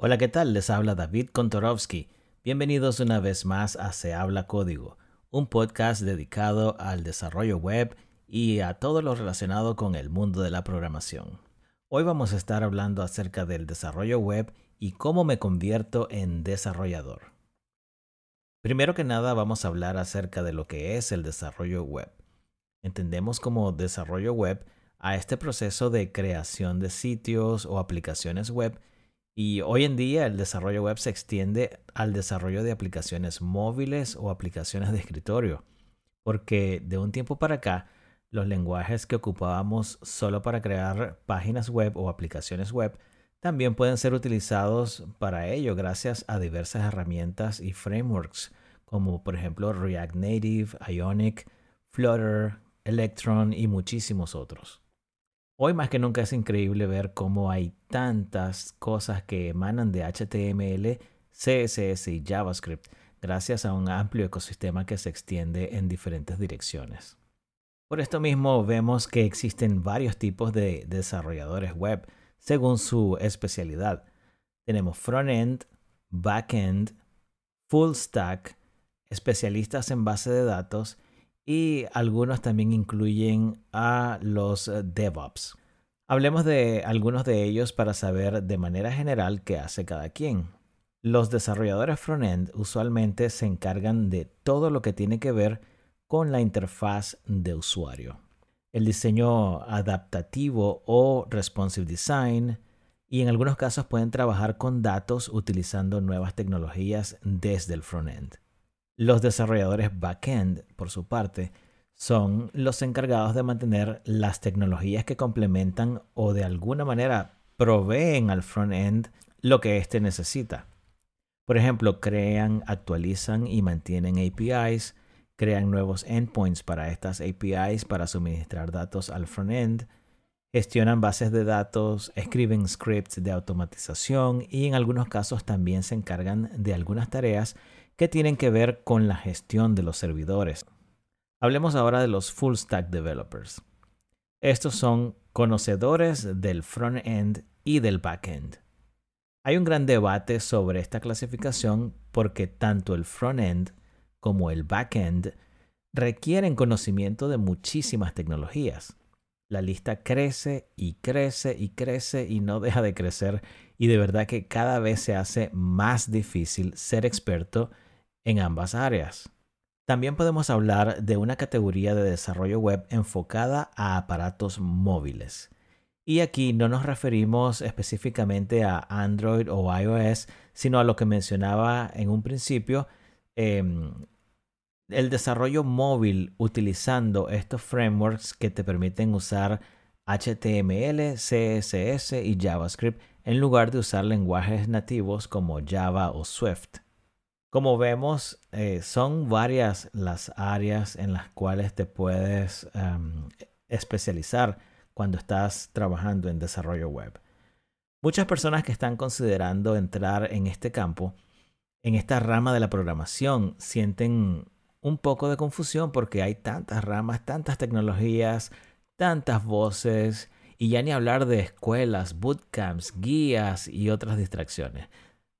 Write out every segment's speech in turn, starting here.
Hola, ¿qué tal? Les habla David Kontorovsky. Bienvenidos una vez más a Se habla código, un podcast dedicado al desarrollo web y a todo lo relacionado con el mundo de la programación. Hoy vamos a estar hablando acerca del desarrollo web y cómo me convierto en desarrollador. Primero que nada vamos a hablar acerca de lo que es el desarrollo web. Entendemos como desarrollo web a este proceso de creación de sitios o aplicaciones web y hoy en día el desarrollo web se extiende al desarrollo de aplicaciones móviles o aplicaciones de escritorio, porque de un tiempo para acá los lenguajes que ocupábamos solo para crear páginas web o aplicaciones web también pueden ser utilizados para ello gracias a diversas herramientas y frameworks como por ejemplo React Native, Ionic, Flutter, Electron y muchísimos otros. Hoy más que nunca es increíble ver cómo hay tantas cosas que emanan de HTML, CSS y JavaScript gracias a un amplio ecosistema que se extiende en diferentes direcciones. Por esto mismo vemos que existen varios tipos de desarrolladores web según su especialidad. Tenemos front-end, back-end, full stack, especialistas en base de datos y algunos también incluyen a los eh, DevOps. Hablemos de algunos de ellos para saber de manera general qué hace cada quien. Los desarrolladores frontend usualmente se encargan de todo lo que tiene que ver con la interfaz de usuario. El diseño adaptativo o responsive design y en algunos casos pueden trabajar con datos utilizando nuevas tecnologías desde el frontend. Los desarrolladores backend, por su parte, son los encargados de mantener las tecnologías que complementan o de alguna manera proveen al frontend lo que éste necesita. Por ejemplo, crean, actualizan y mantienen APIs, crean nuevos endpoints para estas APIs para suministrar datos al frontend, gestionan bases de datos, escriben scripts de automatización y en algunos casos también se encargan de algunas tareas que tienen que ver con la gestión de los servidores. Hablemos ahora de los full stack developers. Estos son conocedores del front-end y del back-end. Hay un gran debate sobre esta clasificación porque tanto el front-end como el back-end requieren conocimiento de muchísimas tecnologías. La lista crece y crece y crece y no deja de crecer y de verdad que cada vez se hace más difícil ser experto en ambas áreas. También podemos hablar de una categoría de desarrollo web enfocada a aparatos móviles. Y aquí no nos referimos específicamente a Android o iOS, sino a lo que mencionaba en un principio, em, el desarrollo móvil utilizando estos frameworks que te permiten usar HTML, CSS y JavaScript en lugar de usar lenguajes nativos como Java o Swift. Como vemos, eh, son varias las áreas en las cuales te puedes em, especializar cuando estás trabajando en desarrollo web. Muchas personas que están considerando entrar en este campo, en esta rama de la programación, sienten un poco de confusión porque hay tantas ramas, tantas tecnologías, tantas voces y ya ni hablar de escuelas, bootcamps, guías y otras distracciones.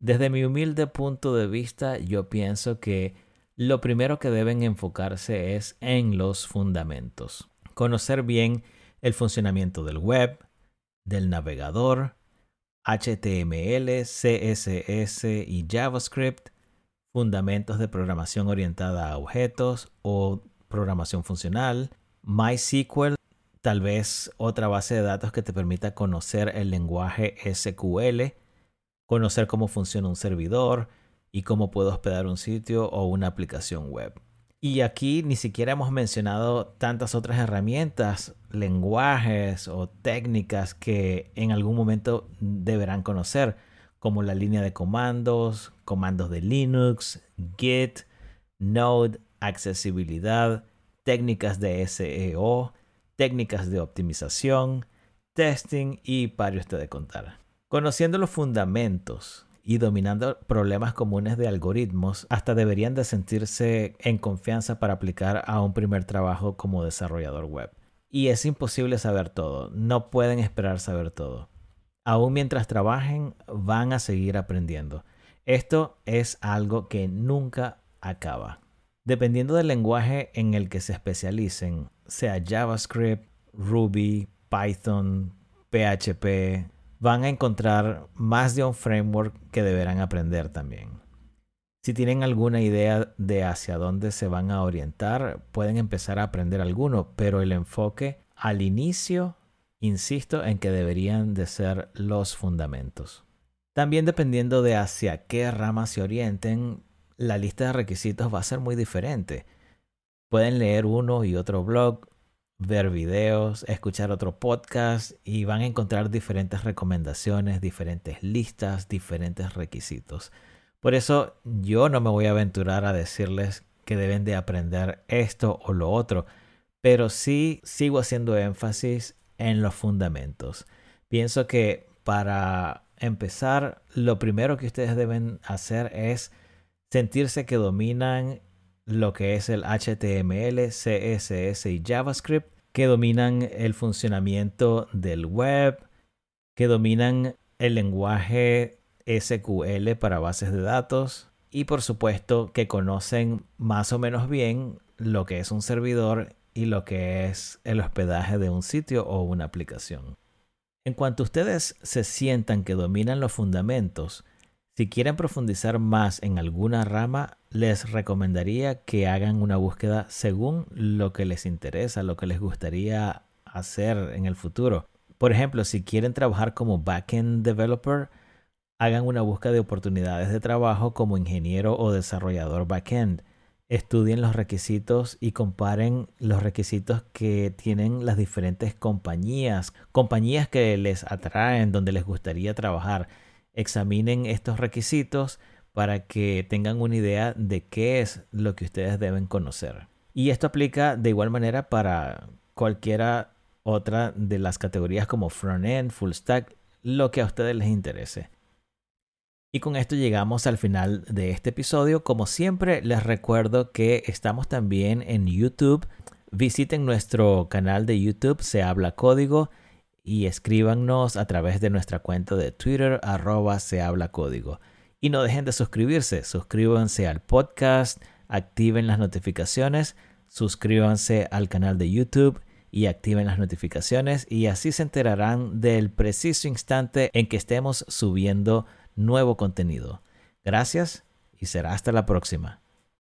Desde mi humilde punto de vista, yo pienso que lo primero que deben enfocarse es en los fundamentos. Conocer bien el funcionamiento del web, del navegador, HTML, CSS y JavaScript, fundamentos de programación orientada a objetos o programación funcional, MySQL, tal vez otra base de datos que te permita conocer el lenguaje SQL, conocer cómo funciona un servidor y cómo puedo hospedar un sitio o una aplicación web. Y aquí ni siquiera hemos mencionado tantas otras herramientas, lenguajes o técnicas que en algún momento deberán conocer, como la línea de comandos, comandos de Linux, Git, Node, accesibilidad, técnicas de SEO, técnicas de optimización, testing y para usted de contar. Conociendo los fundamentos y dominando problemas comunes de algoritmos, hasta deberían de sentirse en confianza para aplicar a un primer trabajo como desarrollador web. Y es imposible saber todo, no pueden esperar saber todo. aún mientras trabajen, van a seguir aprendiendo. Esto es algo que nunca acaba. Dependiendo del lenguaje en el que se especialicen, sea JavaScript, Ruby, Python, PHP, van a encontrar más de un framework que deberán aprender también. Si tienen alguna idea de hacia dónde se van a orientar, pueden empezar a aprender alguno, pero el enfoque al inicio, insisto en que deberían de ser los fundamentos. También dependiendo de hacia qué rama se orienten, la lista de requisitos va a ser muy diferente. Pueden leer uno y otro blog, ver videos, escuchar otro podcast y van a encontrar diferentes recomendaciones, diferentes listas, diferentes requisitos. Por eso yo no me voy a aventurar a decirles que deben de aprender esto o lo otro, pero sí sigo haciendo énfasis en los fundamentos. Pienso que para empezar, lo primero que ustedes deben hacer es sentirse que dominan lo que es el HTML, CSS y JavaScript, que dominan el funcionamiento del web, que dominan el lenguaje SQL para bases de datos y por supuesto que conocen más o menos bien lo que es un servidor y lo que es el hospedaje de un sitio o una aplicación. En cuanto ustedes se sientan que dominan los fundamentos, si quieren profundizar más en alguna rama, les recomendaría que hagan una búsqueda según lo que les interesa, lo que les gustaría hacer en el futuro. Por ejemplo, si quieren trabajar como backend developer, hagan una búsqueda de oportunidades de trabajo como ingeniero o desarrollador backend. Estudien los requisitos y comparen los requisitos que tienen las diferentes compañías, compañías que les atraen, donde les gustaría trabajar examinen estos requisitos para que tengan una idea de qué es lo que ustedes deben conocer. Y esto aplica de igual manera para cualquiera otra de las categorías como front-end, full stack, lo que a ustedes les interese. Y con esto llegamos al final de este episodio. Como siempre, les recuerdo que estamos también en YouTube. Visiten nuestro canal de YouTube, Se Habla Código y escríbanos a través de nuestra cuenta de Twitter arroba se habla código. Y no dejen de suscribirse, suscríbanse al podcast, activen las notificaciones, suscríbanse al canal de YouTube y activen las notificaciones y así se enterarán del preciso instante en que estemos subiendo nuevo contenido. Gracias y será hasta la próxima.